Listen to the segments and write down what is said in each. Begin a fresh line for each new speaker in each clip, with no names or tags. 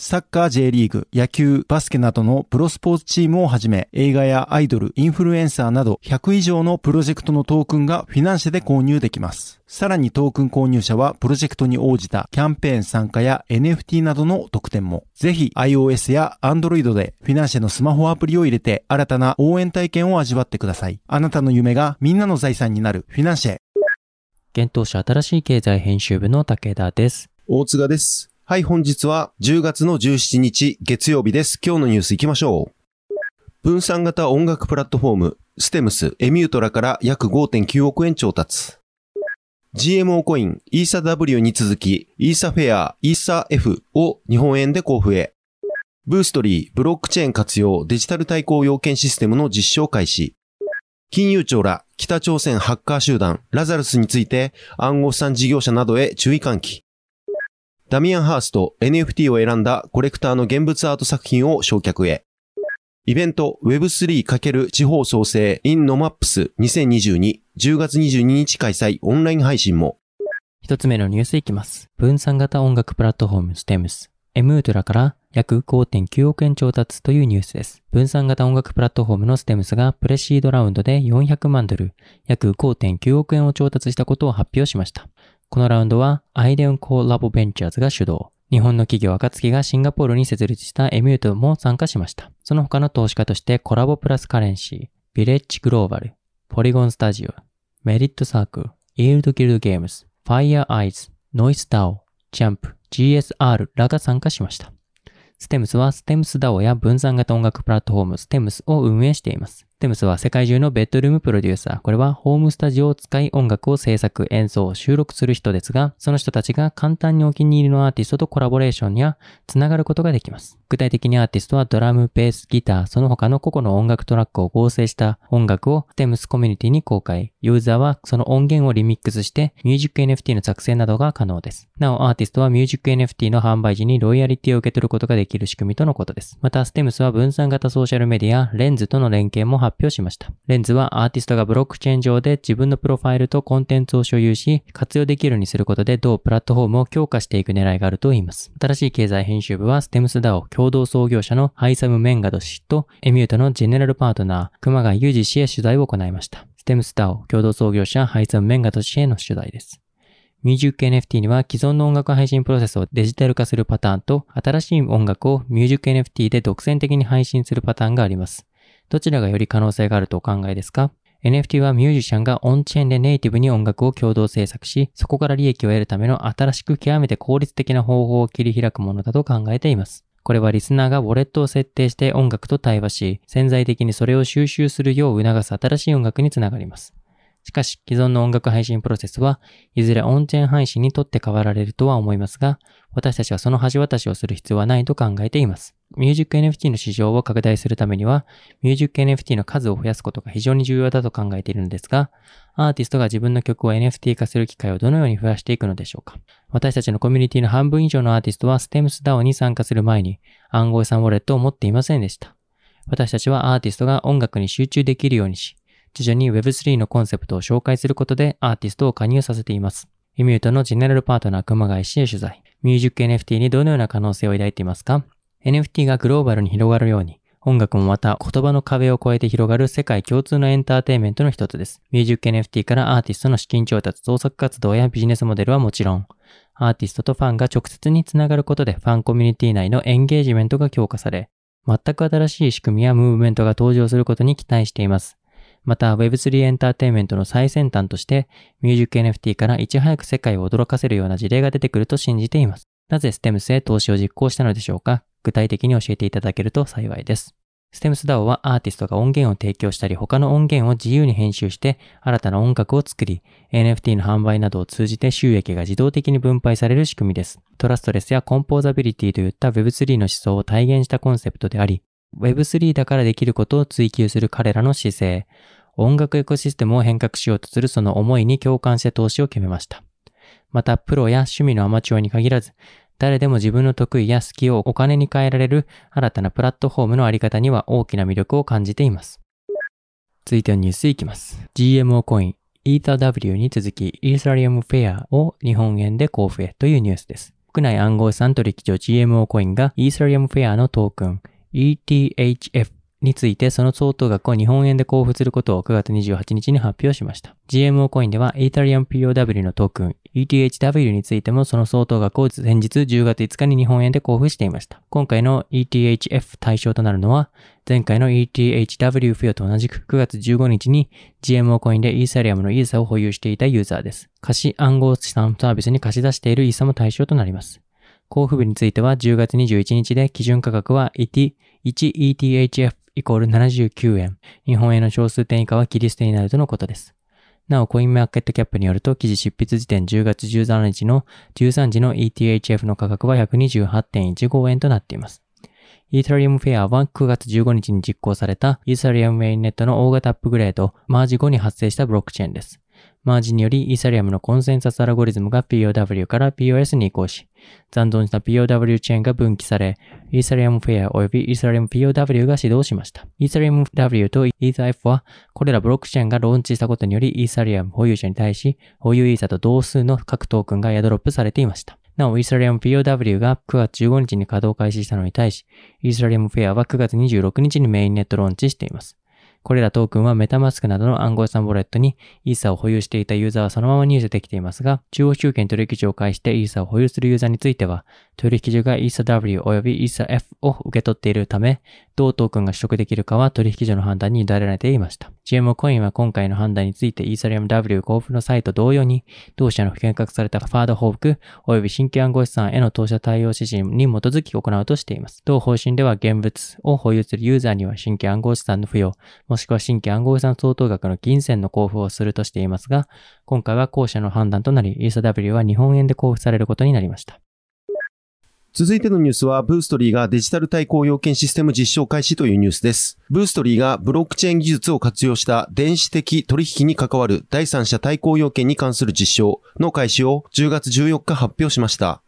サッカー J リーグ、野球、バスケなどのプロスポーツチームをはじめ、映画やアイドル、インフルエンサーなど100以上のプロジェクトのトークンがフィナンシェで購入できます。さらにトークン購入者はプロジェクトに応じたキャンペーン参加や NFT などの特典も。ぜひ iOS や Android でフィナンシェのスマホアプリを入れて新たな応援体験を味わってください。あなたの夢がみんなの財産になるフィナンシェ。
現当社新しい経済編集部の武田です。
大塚です。はい、本日は10月の17日月曜日です。今日のニュース行きましょう。分散型音楽プラットフォーム、ステムス、エミュートラから約5.9億円調達。GMO コイン、イーサ W に続き、イーサフェア、イーサ F を日本円で交付へ。ブーストリー、ブロックチェーン活用デジタル対抗要件システムの実証開始。金融庁ら北朝鮮ハッカー集団ラザルスについて暗号資産事業者などへ注意喚起。ダミアン・ハースト NFT を選んだコレクターの現物アート作品を焼却へ。イベント Web3× 地方創生 in Nomaps 2022 10月22日開催オンライン配信も。
一つ目のニュースいきます。分散型音楽プラットフォームステムス。エムートラから約5.9億円調達というニュースです。分散型音楽プラットフォームのステムスがプレシードラウンドで400万ドル、約5.9億円を調達したことを発表しました。このラウンドはアイデオンコーラボベンチャーズが主導。日本の企業暁がシンガポールに設立したエミュートも参加しました。その他の投資家としてコラボプラスカレンシー、ビレッジグローバル、ポリゴンスタジオ、メリットサークル、イールドギルドゲームズ、ファイアアイズ、ノイスダオ、ジャンプ、GSR らが参加しました。ステムスはステムス DAO や分散型音楽プラットフォームステムスを運営しています。ステムスは世界中のベッドルームプロデューサー、これはホームスタジオを使い音楽を制作、演奏、収録する人ですが、その人たちが簡単にお気に入りのアーティストとコラボレーションやつながることができます。具体的にアーティストはドラム、ベース、ギター、その他の個々の音楽トラックを合成した音楽をステムスコミュニティに公開。ユーザーはその音源をリミックスしてミュージック NFT の作成などが可能です。なお、アーティストはミュージック NFT の販売時にロイヤリティを受け取ることができる仕組みとのことです。また、ステムスは分散型ソーシャルメディア、レンズとの連携も発表しました。レンズはアーティストがブロックチェーン上で自分のプロファイルとコンテンツを所有し、活用できるようにすることで同プラットフォームを強化していく狙いがあると言います。新しい経済編集部はステムス DAO 共同創業者のハイサム・メンガド氏とエミュートのジェネラルパートナー、熊谷裕二氏へ取材を行いました。ステムス DAO 共同創業者ハイサム・メンガド氏への取材です。ミュージック NFT には既存の音楽配信プロセスをデジタル化するパターンと新しい音楽をミュージック NFT で独占的に配信するパターンがあります。どちらがより可能性があるとお考えですか？NFT はミュージシャンがオンチェーンでネイティブに音楽を共同制作し、そこから利益を得るための新しく極めて効率的な方法を切り開くものだと考えています。これはリスナーがウォレットを設定して音楽と対話し、潜在的にそれを収集するよう促す新しい音楽につながります。しかし、既存の音楽配信プロセスはいずれオンチェーン配信にとって変わられるとは思いますが、私たちはその橋渡しをする必要はないと考えています。ミュージック NFT の市場を拡大するためには、ミュージック NFT の数を増やすことが非常に重要だと考えているのですが、アーティストが自分の曲を NFT 化する機会をどのように増やしていくのでしょうか。私たちのコミュニティの半分以上のアーティストは STEMS DAO に参加する前に暗号資産ウォレットを持っていませんでした。私たちはアーティストが音楽に集中できるようにし、徐々に Web3 のコンセプトを紹介することでアーティストを加入させています。イミュートのジェネラルパートナー熊谷氏へ取材。ミュージック NFT にどのような可能性を抱いていますか ?NFT がグローバルに広がるように、音楽もまた言葉の壁を越えて広がる世界共通のエンターテインメントの一つです。ミュージック NFT からアーティストの資金調達、創作活動やビジネスモデルはもちろん、アーティストとファンが直接につながることでファンコミュニティ内のエンゲージメントが強化され、全く新しい仕組みやムーブメントが登場することに期待しています。また Web3 エンターテインメントの最先端としてミュージック NFT からいち早く世界を驚かせるような事例が出てくると信じています。なぜステムスへ投資を実行したのでしょうか？具体的に教えていただけると幸いです。ステムス DAO はアーティストが音源を提供したり他の音源を自由に編集して新たな音楽を作り NFT の販売などを通じて収益が自動的に分配される仕組みです。トラストレスやコンポーザビリティといった Web3 の思想を体現したコンセプトであり Web3 だからできることを追求する彼らの姿勢音楽エコシステムを変革しようとするその思いに共感して投資を決めました。また、プロや趣味のアマチュアに限らず、誰でも自分の得意や好きをお金に換えられる新たなプラットフォームのあり方には大きな魅力を感じています。続いてはニュースいきます。GMO コイン、EtherW に続き、イーサリアムフェアを日本円で交付へというニュースです。国内暗号資産取引所 GMO コインがイーサリアムフェアのトークン ETHF についてその相当額を日本円で交付することを9月28日に発表しました。GMO コインでは Ethereum POW のトークン ETHW についてもその相当額を先日10月5日に日本円で交付していました。今回の ETHF 対象となるのは前回の ETHW 付与と同じく9月15日に GMO コインでイーサリアムのイーサを保有していたユーザーです。貸し暗号資産サービスに貸し出しているイーサも対象となります。交付日については10月21日で基準価格は 1ETHF イコール79円。日本円の小数点以下は切り捨てになるとのことです。なお、コインマーケットキャップによると、記事執筆時点10月13日の13時の ETHF の価格は128.15円となっています。イーサリアムフェアは9月15日に実行されたイーサリアムメインネットの大型アップグレード、マージ後に発生したブロックチェーンです。マージによりイーサリアムのコンセンサスアルゴリズムが POW から POS に移行し、残存した POW チェーンが分岐され、イーサリアムフェア及びイーサリアム POW が始動しました。イーサリアム W とイーサ F は、これらブロックチェーンがローンチしたことにより、イーサリアム保有者に対し、保有イーサと同数の各トークンがエアドロップされていました。なお、イーサリアム POW が9月15日に稼働開始したのに対し、イーサリアムフェアは9月26日にメインネットローンチしています。これらトークンはメタマスクなどの暗号資産ボレットにイーサを保有していたユーザーはそのまま入手できていますが、中央集権取引所を介してイーサを保有するユーザーについては、取引所がイーサ W 及びイーサ F を受け取っているため、同トークンが取得できるかは取引所の判断に委ねられていました。GMO コインは今回の判断についてイーサリアム W 交付の際と同様に、同社の変革されたファード報復及び新規暗号資産への投資対応指針に基づき行うとしています。同方針では現物を保有するユーザーには新規暗号資産の付与、もしくは新規暗号資産相当額の金銭の交付をするとしていますが、今回は後者の判断となり、イーサ W は日本円で交付されることになりました。
続いてのニュースは、ブーストリーがデジタル対抗要件システム実証開始というニュースです。ブーストリーがブロックチェーン技術を活用した電子的取引に関わる第三者対抗要件に関する実証の開始を10月14日発表しました。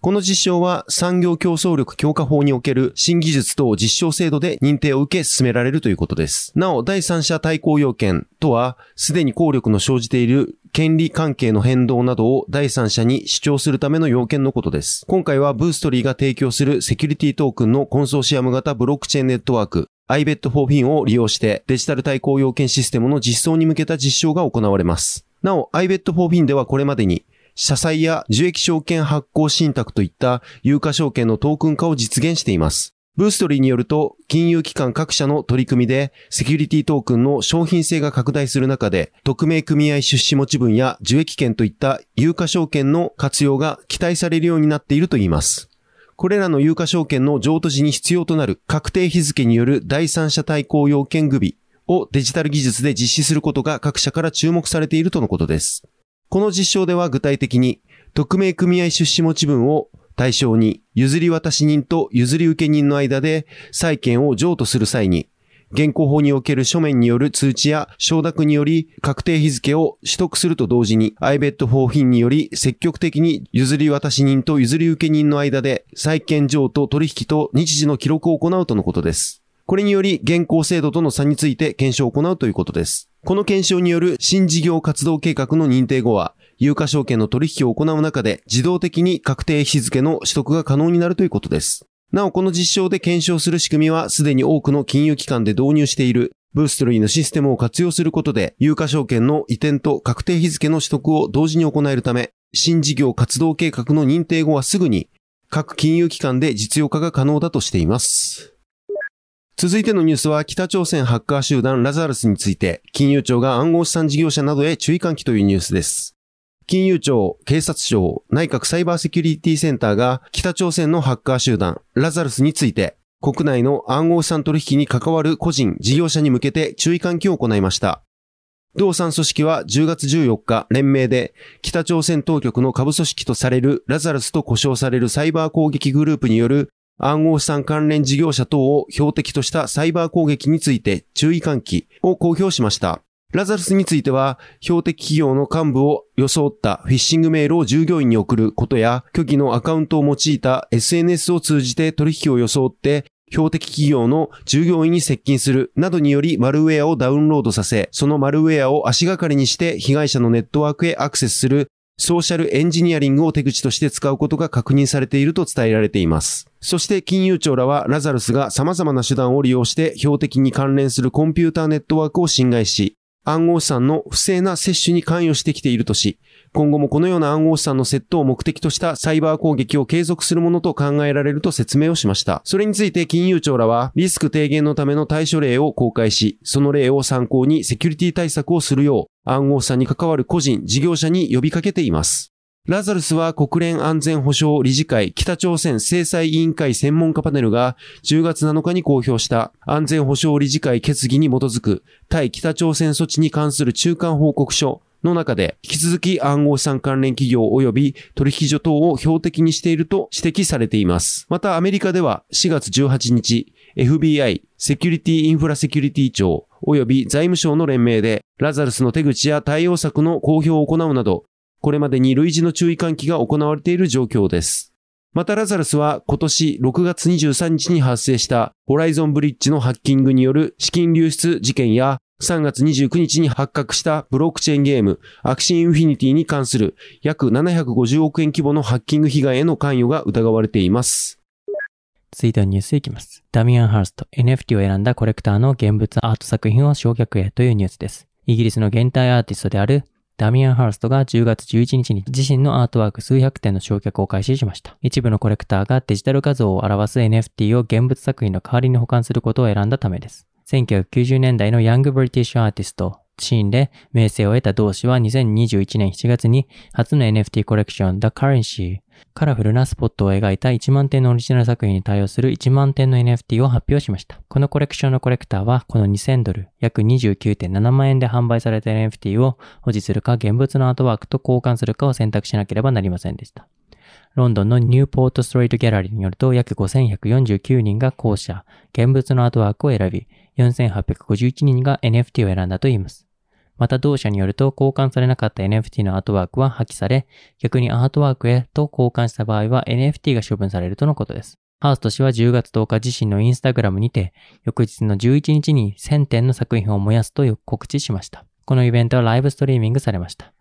この実証は産業競争力強化法における新技術等実証制度で認定を受け進められるということです。なお、第三者対抗要件とは、すでに効力の生じている権利関係の変動などを第三者に主張するための要件のことです。今回はブーストリーが提供するセキュリティトークンのコンソーシアム型ブロックチェーンネットワーク iBet for Fin を利用してデジタル対抗要件システムの実装に向けた実証が行われます。なお、iBet for Fin ではこれまでに社債や受益証券発行信託といった有価証券のトークン化を実現しています。ブーストリーによると、金融機関各社の取り組みで、セキュリティトークンの商品性が拡大する中で、匿名組合出資持ち分や受益権といった有価証券の活用が期待されるようになっているといいます。これらの有価証券の譲渡時に必要となる確定日付による第三者対抗要件組をデジタル技術で実施することが各社から注目されているとのことです。この実証では具体的に、匿名組合出資持ち分を対象に、譲り渡し人と譲り受け人の間で債権を譲渡する際に、現行法における書面による通知や承諾により確定日付を取得すると同時に iBet 法品により積極的に譲り渡し人と譲り受け人の間で債権譲渡取引と日時の記録を行うとのことです。これにより現行制度との差について検証を行うということです。この検証による新事業活動計画の認定後は、有価証券の取引を行う中で自動的に確定日付の取得が可能になるということです。なお、この実証で検証する仕組みはすでに多くの金融機関で導入しているブーストリーのシステムを活用することで、有価証券の移転と確定日付の取得を同時に行えるため、新事業活動計画の認定後はすぐに各金融機関で実用化が可能だとしています。続いてのニュースは北朝鮮ハッカー集団ラザルスについて、金融庁が暗号資産事業者などへ注意喚起というニュースです。金融庁、警察庁、内閣サイバーセキュリティセンターが北朝鮮のハッカー集団ラザルスについて、国内の暗号資産取引に関わる個人、事業者に向けて注意喚起を行いました。同産組織は10月14日連名で北朝鮮当局の下部組織とされるラザルスと呼称されるサイバー攻撃グループによる暗号資産関連事業者等を標的としたサイバー攻撃について注意喚起を公表しました。ラザルスについては、標的企業の幹部を装ったフィッシングメールを従業員に送ることや、虚偽のアカウントを用いた SNS を通じて取引を装って、標的企業の従業員に接近するなどによりマルウェアをダウンロードさせ、そのマルウェアを足がかりにして被害者のネットワークへアクセスするソーシャルエンジニアリングを手口として使うことが確認されていると伝えられています。そして金融庁らはラザルスが様々な手段を利用して標的に関連するコンピューターネットワークを侵害し、暗号資産の不正な摂取に関与してきているとし、今後もこのような暗号資産の窃盗を目的としたサイバー攻撃を継続するものと考えられると説明をしました。それについて金融庁らはリスク低減のための対処例を公開し、その例を参考にセキュリティ対策をするよう暗号資産に関わる個人、事業者に呼びかけています。ラザルスは国連安全保障理事会北朝鮮制裁委員会専門家パネルが10月7日に公表した安全保障理事会決議に基づく対北朝鮮措置に関する中間報告書の中で引き続き暗号資産関連企業及び取引所等を標的にしていると指摘されています。またアメリカでは4月18日 FBI セキュリティインフラセキュリティ庁及び財務省の連名でラザルスの手口や対応策の公表を行うなどこれまでに類似の注意喚起が行われている状況です。またラザルスは今年6月23日に発生したホライゾンブリッジのハッキングによる資金流出事件や3月29日に発覚したブロックチェーンゲームアクシーインフィニティに関する約750億円規模のハッキング被害への関与が疑われています。
続いてはニュースいきます。ダミアン・ハースト NFT を選んだコレクターの現物アート作品を焼却へというニュースです。イギリスの現代アーティストであるダミアン・ハーストが10月11日に自身のアートワーク数百点の焼却を開始しました。一部のコレクターがデジタル画像を表す NFT を現物作品の代わりに保管することを選んだためです。1990年代のヤングブリティッシュアーティスト、シーンで名声を得た同志は2021年7月に初の NFT コレクション The Currency カラフルなスポットを描いた1万点のオリジナル作品に対応する1万点の NFT を発表しました。このコレクションのコレクターは、この2000ドル、約29.7万円で販売された NFT を保持するか現物のアートワークと交換するかを選択しなければなりませんでした。ロンドンのニューポートストリートギャラリーによると約5149人が校舎、現物のアートワークを選び、4851人が NFT を選んだといいます。また同社によると交換されなかった NFT のアートワークは破棄され、逆にアートワークへと交換した場合は NFT が処分されるとのことです。ハースト氏は10月10日自身のインスタグラムにて、翌日の11日に1000点の作品を燃やすと告知しました。このイベントはライブストリーミングされました。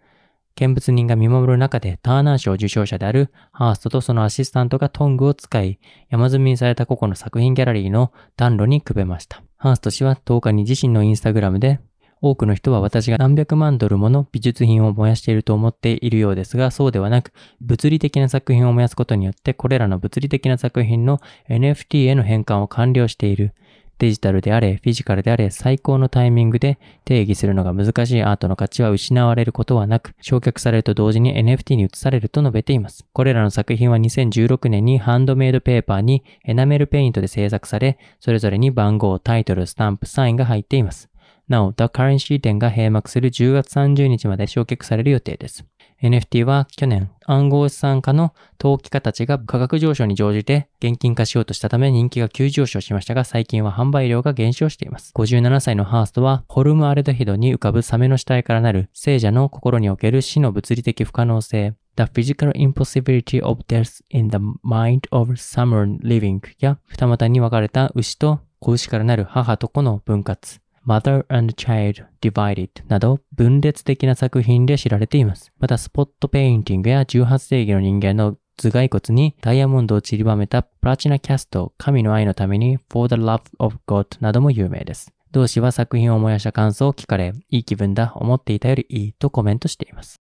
見物人が見守る中でターナー賞受賞者であるハーストとそのアシスタントがトングを使い、山積みにされた個々の作品ギャラリーの暖炉にくべました。ハースト氏は10日に自身のインスタグラムで多くの人は私が何百万ドルもの美術品を燃やしていると思っているようですが、そうではなく、物理的な作品を燃やすことによって、これらの物理的な作品の NFT への変換を完了している。デジタルであれ、フィジカルであれ、最高のタイミングで定義するのが難しいアートの価値は失われることはなく、焼却されると同時に NFT に移されると述べています。これらの作品は2016年にハンドメイドペーパーにエナメルペイントで制作され、それぞれに番号、タイトル、スタンプ、サインが入っています。なお、The Currency 店が閉幕する10月30日まで焼却される予定です。NFT は去年、暗号資産家の投機家たちが価格上昇に乗じて現金化しようとしたため人気が急上昇しましたが、最近は販売量が減少しています。57歳のハーストは、ホルムアルデヒドに浮かぶサメの死体からなる聖者の心における死の物理的不可能性、The Physical Impossibility of Death in the Mind of Summer Living や、二股に分かれた牛と子牛からなる母と子の分割、Mother and Child Divided など分裂的な作品で知られています。またスポットペインティングや18世紀の人間の頭蓋骨にダイヤモンドを散りばめたプラチナキャスト、神の愛のために For the Love of God なども有名です。同志は作品を燃やした感想を聞かれ、いい気分だ、思っていたよりいいとコメントしています。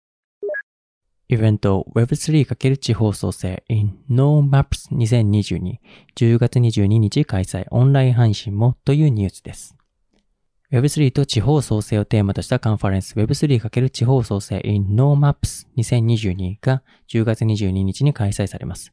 イベント Web3× 地方創生 in NoMaps 2022 10月22日開催オンライン配信もというニュースです。Web3 と地方創生をテーマとしたカンファレンス Web3× 地方創生 in NoMaps 2022が10月22日に開催されます。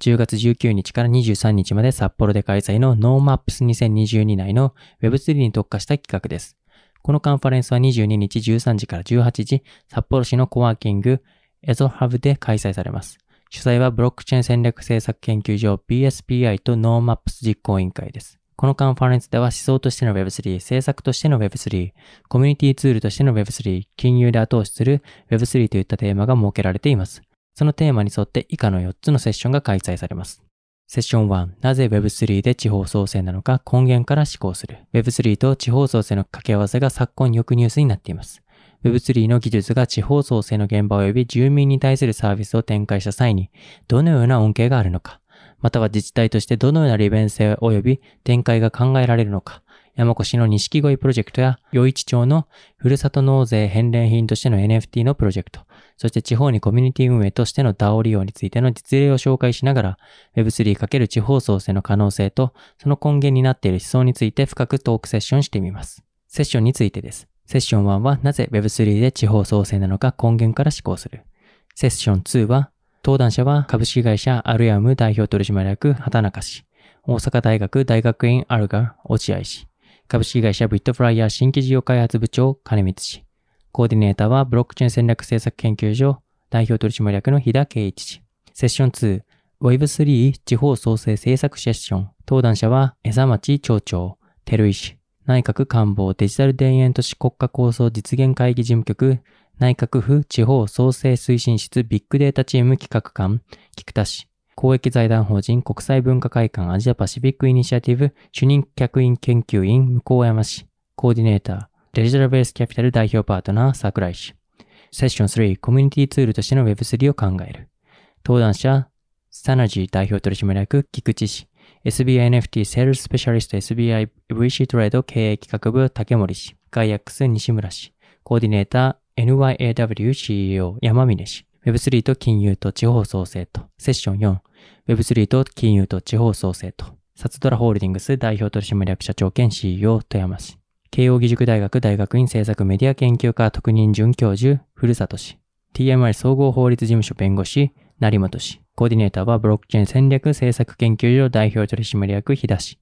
10月19日から23日まで札幌で開催の NoMaps 2022内の Web3 に特化した企画です。このカンファレンスは22日13時から18時、札幌市のコワーキングエゾハブで開催されます。主催はブロックチェーン戦略政策研究所 BSPI と NoMaps 実行委員会です。このカンファレンスでは思想としての Web3、政策としての Web3、コミュニティツールとしての Web3、金融で後押しする Web3 といったテーマが設けられています。そのテーマに沿って以下の4つのセッションが開催されます。セッション1、なぜ Web3 で地方創生なのか根源から思考する。Web3 と地方創生の掛け合わせが昨今よくニュースになっています。Web3 の技術が地方創生の現場及び住民に対するサービスを展開した際に、どのような恩恵があるのか、または自治体としてどのような利便性及び展開が考えられるのか、山越の錦鯉プロジェクトや余市町のふるさと納税返礼品としての NFT のプロジェクト、そして地方にコミュニティ運営としての DAO 利用についての実例を紹介しながら Web3× 地方創生の可能性とその根源になっている思想について深くトークセッションしてみます。セッションについてです。セッション1はなぜ Web3 で地方創生なのか根源から思考する。セッション2は登壇者は株式会社アルヤム代表取締役畑中氏、大阪大学大学院アルガ落合氏、株式会社ビットフライヤー新規事業開発部長金光氏、コーディネーターはブロックチェーン戦略政策研究所代表取締役の日田圭一氏。セッション2、Web3 地方創生政策セッション。登壇者は江佐町町長、照井氏、内閣官房デジタル田園都市国家構想実現会議事務局、内閣府地方創生推進室ビッグデータチーム企画官、菊田氏、公益財団法人国際文化会館アジアパシフィックイニシアティブ主任客員研究員向山氏、コーディネーター、デジタルベースキャピタル代表パートナー桜井氏。セッション3、コミュニティツールとしての Web3 を考える。登壇者、サナジー代表取締役、菊池氏。SBI NFT セールススペシャリスト SBI VC トレード経営企画部竹森氏。ガイアックス西村氏。コーディネーター NYAW CEO 山峰氏。Web3 と金融と地方創生と。セッション4。Web3 と金融と地方創生と。サツドラホールディングス代表取締役社長兼 CEO 富山氏。慶応義塾大学大学院政策メディア研究科特任准教授、古里氏。TMI 総合法律事務所弁護士、成本氏。コーディネーターはブロックチェーン戦略政策研究所代表取締役、日田氏。